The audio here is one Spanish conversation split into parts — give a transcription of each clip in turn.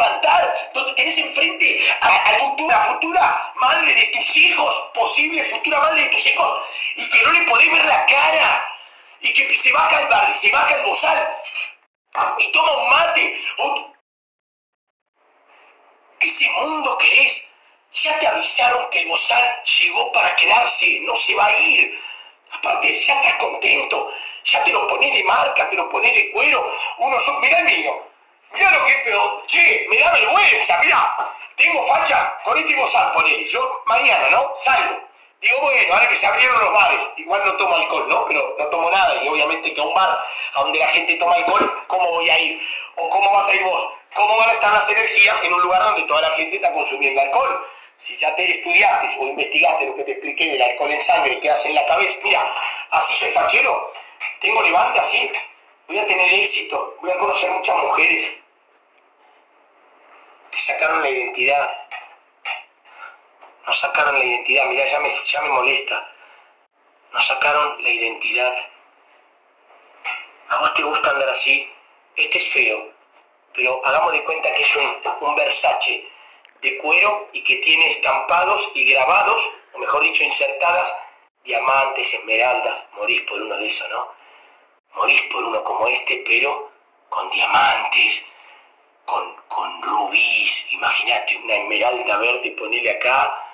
levantar, donde tenés enfrente a, la futura madre de tus hijos, posible futura madre de tus hijos, y que no le podés ver la cara, y que se baja el bar, se baja el bozal, y toma un mate. Ese mundo querés, ya te avisaron que el bozal llegó para quedarse, no se va a ir. Aparte, ya estás contento, ya te lo pones de marca, te lo pones de cuero. Uno son, mirá el mío, mirá lo que es, pero, che, me da vergüenza, mirá, tengo facha con este bozal, ponele. Yo mañana, ¿no? Salgo. Digo, bueno, ahora que se abrieron los bares, igual no tomo alcohol, ¿no? Pero no tomo nada, y obviamente que a un bar a donde la gente toma alcohol, ¿cómo voy a ir? ¿O cómo vas a ir vos? ¿Cómo van a estar las energías en un lugar donde toda la gente está consumiendo alcohol? Si ya te estudiaste o investigaste lo que te expliqué del alcohol en sangre que hace en la cabeza, mira, así soy fachero, tengo levante así, voy a tener éxito, voy a conocer muchas mujeres sacaron la identidad, nos sacaron la identidad, mira, ya me, ya me molesta, nos sacaron la identidad. ¿A vos te gusta andar así? Este es feo, pero hagamos de cuenta que es un, un Versace de cuero y que tiene estampados y grabados, o mejor dicho, insertadas, diamantes, esmeraldas, morís por uno de esos, ¿no? Morís por uno como este, pero con diamantes, con, con rubíes, imagínate una esmeralda verde, ponele acá,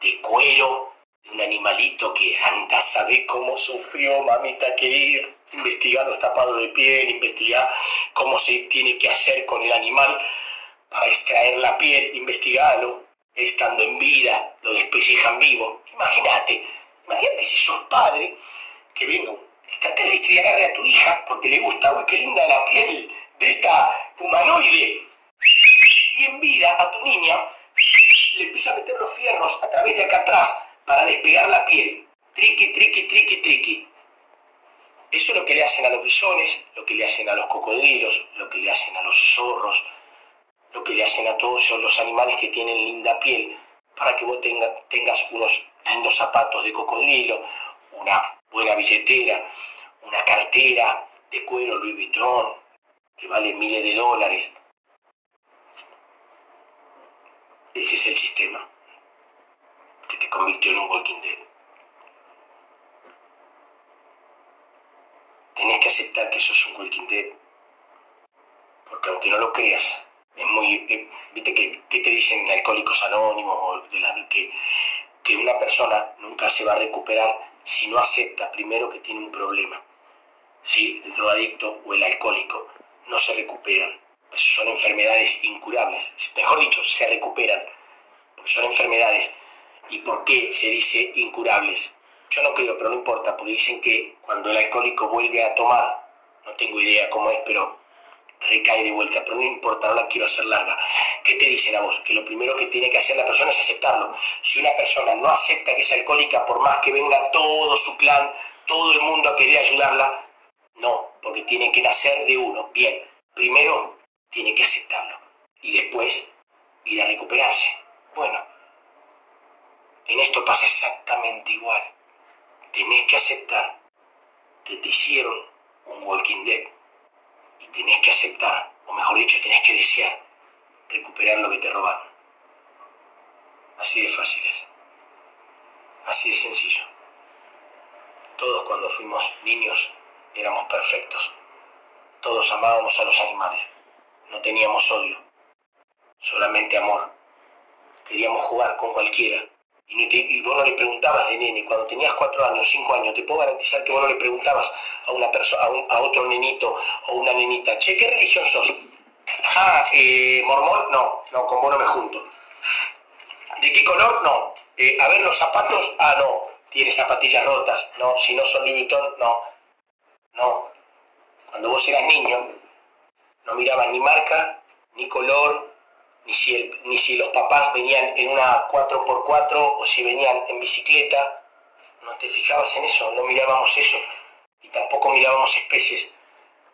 de cuero, de un animalito que anda, sabe cómo sufrió, mamita querida, investigar los tapados de piel, investigar cómo se tiene que hacer con el animal para extraer la piel, investigarlo, estando en vida, lo despellejan vivo. Imagínate, imagínate si sos padre, que venga un extraterrestre y agarre a tu hija porque le gusta, uy, qué linda la piel de esta humanoide. Y en vida a tu niña le empieza a meter los fierros a través de acá atrás para despegar la piel. Triqui, triqui, triqui, triqui. Eso es lo que le hacen a los bisones, lo que le hacen a los cocodrilos, lo que le hacen a los zorros, lo que le hacen a todos los animales que tienen linda piel, para que vos tengas unos lindos zapatos de cocodrilo, una buena billetera, una cartera de cuero Louis Vuitton, que vale miles de dólares. Ese es el sistema que te convirtió en un Walking Dead. Tenés que aceptar que sos un Walking Dead, porque aunque no lo creas, es muy, viste que, te dicen en Alcohólicos Anónimos o de la, que, que una persona nunca se va a recuperar si no acepta primero que tiene un problema. ¿Sí? El drogadicto o el alcohólico no se recuperan. son enfermedades incurables. Mejor dicho, se recuperan. Porque son enfermedades. ¿Y por qué se dice incurables? Yo no creo, pero no importa, porque dicen que cuando el alcohólico vuelve a tomar, no tengo idea cómo es, pero recae de vuelta, pero no importa, no quiero hacer larga. ¿Qué te dicen a vos? Que lo primero que tiene que hacer la persona es aceptarlo. Si una persona no acepta que es alcohólica, por más que venga todo su clan, todo el mundo a querer ayudarla, no, porque tiene que nacer de uno. Bien, primero tiene que aceptarlo y después ir a recuperarse. Bueno, en esto pasa exactamente igual. Tenés que aceptar que te hicieron un Walking Dead y tenés que aceptar, o mejor dicho, tenés que desear recuperar lo que te robaron. Así de fácil es. Así de sencillo. Todos cuando fuimos niños éramos perfectos. Todos amábamos a los animales. No teníamos odio, solamente amor. Queríamos jugar con cualquiera. Y, vos no le preguntabas de nene, cuando tenías cuatro años, cinco años, te puedo garantizar que vos no le preguntabas a una persona, a, otro nenito o una nenita, che, ¿qué religión sos? Ah, eh, mormón, no, no, con vos no me junto. ¿De qué color? No. Eh, a ver los zapatos, ah, no, tiene zapatillas rotas, no, si no son Louis no. No. Cuando vos eras niño, no mirabas ni marca, ni color, ni si, los papás venían en una 4x4 o si venían en bicicleta, no te fijabas en eso, no mirábamos eso, y tampoco mirábamos especies,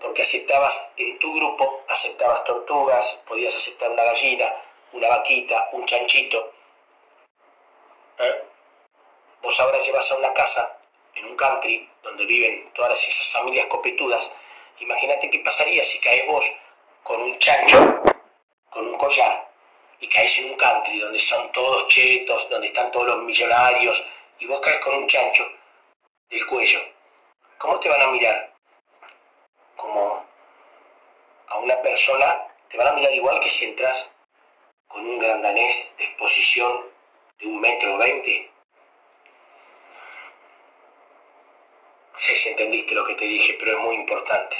porque aceptabas en tu grupo, aceptabas tortugas, podías aceptar una gallina, una vaquita, un chanchito. ¿Eh? Vos ahora llevas a una casa, en un country, donde viven todas esas familias copetudas, imagínate qué pasaría si caes vos con un chancho con un collar y caes en un country donde son todos chetos, donde están todos los millonarios, y vos caes con un chancho del cuello, ¿cómo te van a mirar? Como a una persona, te van a mirar igual que si entras con un gran danés de exposición de un metro veinte. Sé si entendiste lo que te dije, pero es muy importante.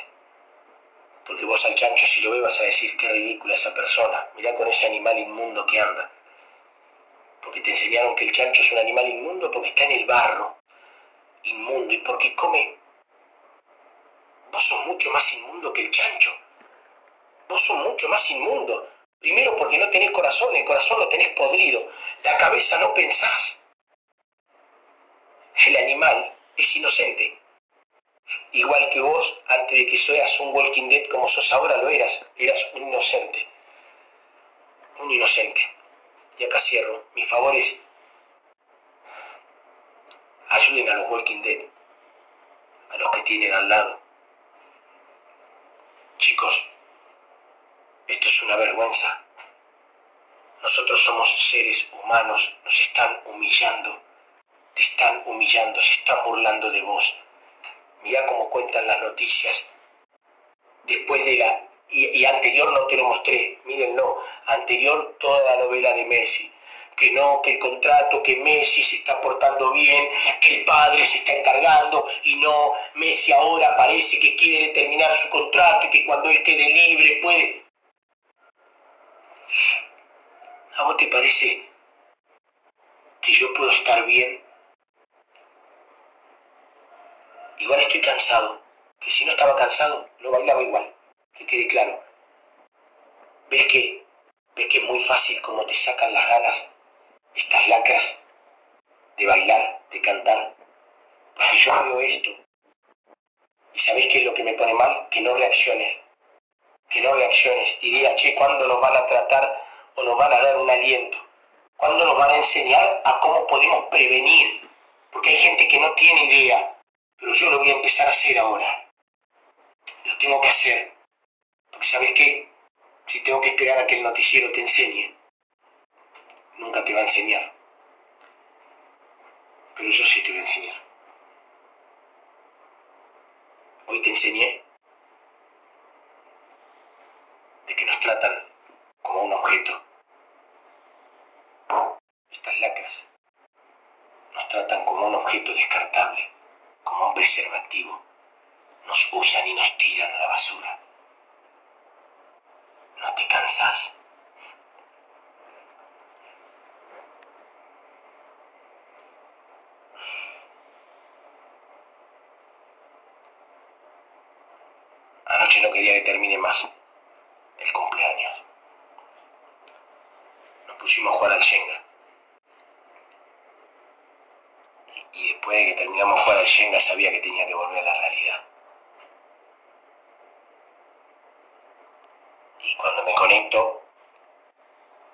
Porque vos al chancho si lo ves vas a decir qué ridícula esa persona. Mirá con ese animal inmundo que anda. Porque te enseñaron que el chancho es un animal inmundo porque está en el barro. Inmundo. Y porque come. Vos sos mucho más inmundo que el chancho. Vos sos mucho más inmundo. Primero porque no tenés corazón, el corazón lo tenés podrido. La cabeza no pensás. El animal es inocente. Igual que vos, antes de que seas un Walking Dead como sos ahora, lo eras. Eras un inocente. Un inocente. Y acá cierro. Mi favor es, ayuden a los Walking Dead. A los que tienen al lado. Chicos, esto es una vergüenza. Nosotros somos seres humanos, nos están humillando, te están humillando, se están burlando de vos. Mirá cómo cuentan las noticias. Después de la... Y, anterior no te lo mostré, mírenlo, anterior toda la novela de Messi. Que no, que el contrato, que Messi se está portando bien, que el padre se está encargando y no, Messi ahora parece que quiere terminar su contrato y que cuando él quede libre puede... ¿A vos te parece que yo puedo estar bien? Igual estoy cansado, que si no estaba cansado, no bailaba igual, que quede claro. ¿Ves que, ves que es muy fácil como te sacan las ganas estas lacras de bailar, de cantar? Porque yo veo esto. ¿Y sabéis qué es lo que me pone mal? Que no reacciones. Que no reacciones y digas, che, ¿cuándo nos van a tratar o nos van a dar un aliento? ¿Cuándo nos van a enseñar a cómo podemos prevenir? Porque hay gente que no tiene idea, pero yo lo voy a empezar a hacer ahora. Lo tengo que hacer. Porque sabes qué? Si tengo que esperar a que el noticiero te enseñe, nunca te va a enseñar. Pero yo sí te voy a enseñar. Hoy te enseñé de que nos tratan como un objeto estas lacras nos tratan como un objeto descartable, como un preservativo. Nos usan y nos tiran a la basura. No te cansas. Anoche no quería que termine más el cumpleaños. Nos pusimos a jugar al Shenga. y que terminamos de jugar al Shenga sabía que tenía que volver a la realidad. Y cuando me conecto,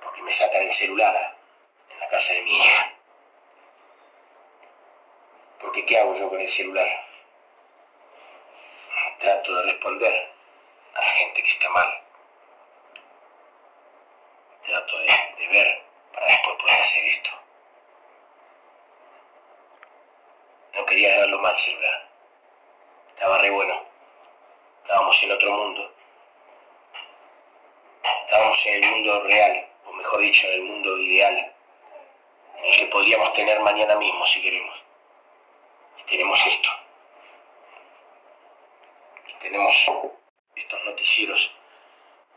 porque me sacan el celular en la casa de mi hija, porque ¿qué hago yo con el celular? Trato de responder a la gente que está mal. Trato de, de ver para después poder hacer esto. No quería agarrarlo mal celular. Estaba re bueno. Estábamos en otro mundo. Estábamos en el mundo real, o mejor dicho, en el mundo ideal, en el que podríamos tener mañana mismo si queremos. Y tenemos esto. Y tenemos estos noticieros.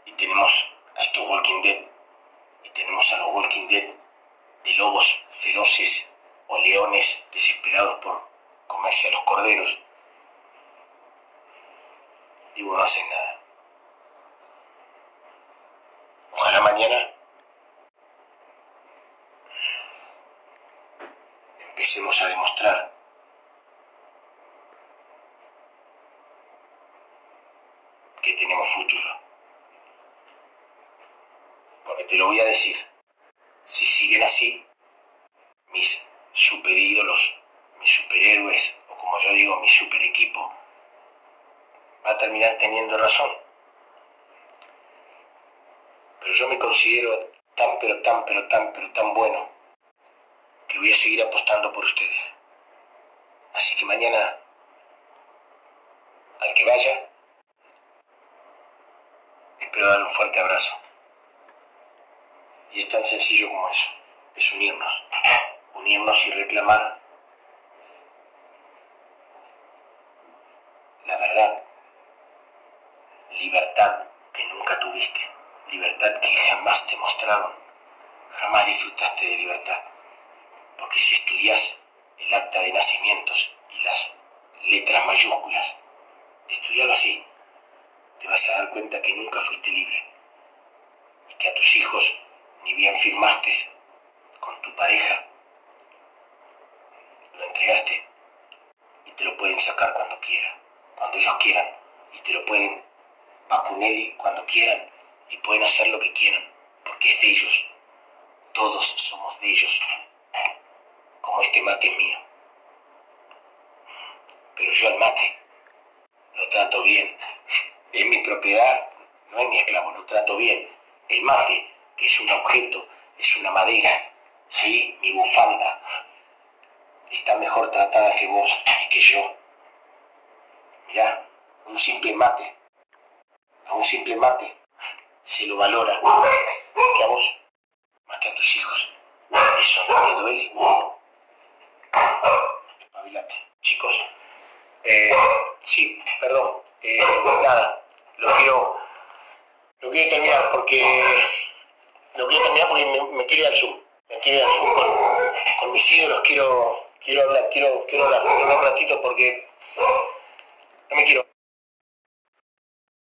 Y tenemos a estos Walking Dead. Y tenemos a los Walking Dead de lobos feroces o leones desesperados por comerse a los corderos. Y vos no hacen nada. Ojalá mañana empecemos a demostrar que tenemos futuro. Porque te lo voy a decir, si siguen así, mis super ídolos, mis superhéroes, o como yo digo, mi super equipo, va a terminar teniendo razón. Pero yo me considero tan, pero tan, pero tan, pero tan bueno que voy a seguir apostando por ustedes. Así que mañana, al que vaya, espero darle un fuerte abrazo. Y es tan sencillo como eso, es unirnos, unirnos y reclamar la verdad, libertad que nunca tuviste, libertad que jamás te mostraron, jamás disfrutaste de libertad. Porque si estudias el acta de nacimientos y las letras mayúsculas, estudialo así, te vas a dar cuenta que nunca fuiste libre. Y que a tus hijos ni bien firmaste con tu pareja, lo entregaste y te lo pueden sacar cuando quieran, cuando ellos quieran, y te lo pueden vacunar cuando quieran y pueden hacer lo que quieran, porque es de ellos, todos somos de ellos, como este mate es mío. Pero yo al mate lo trato bien, es mi propiedad, no es mi esclavo, lo trato bien. El mate que es un objeto, es una madera, ¿sí? Mi bufanda está mejor tratada que vos y que yo. Mirá, un simple mate, a un simple mate se lo valora que a vos, más que a tus hijos. Eso no te duele. Espabilate. Chicos, eh, sí, perdón, eh, nada, lo quiero, lo quiero terminar porque lo quiero terminar porque me, quiero ir al Zoom. Me quiero ir al Zoom con, mis ídolos, quiero, quiero hablar, quiero, quiero hablar, quiero hablar un ratito porque no me quiero.